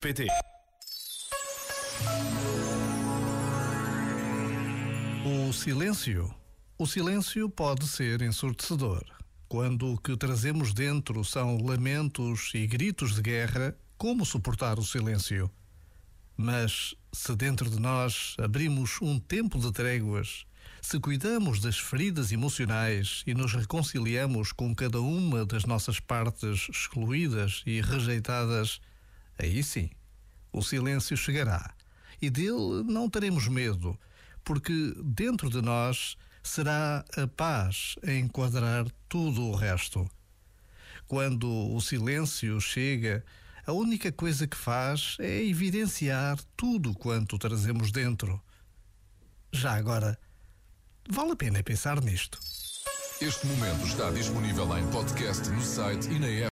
PT. O silêncio. O silêncio pode ser ensurdecedor. Quando o que trazemos dentro são lamentos e gritos de guerra, como suportar o silêncio? Mas se dentro de nós abrimos um tempo de tréguas, se cuidamos das feridas emocionais e nos reconciliamos com cada uma das nossas partes excluídas e rejeitadas, aí sim, o silêncio chegará e dele não teremos medo, porque dentro de nós será a paz a enquadrar tudo o resto. Quando o silêncio chega, a única coisa que faz é evidenciar tudo quanto trazemos dentro. Já agora, vale a pena pensar nisto. Este momento está disponível em podcast no site e na app.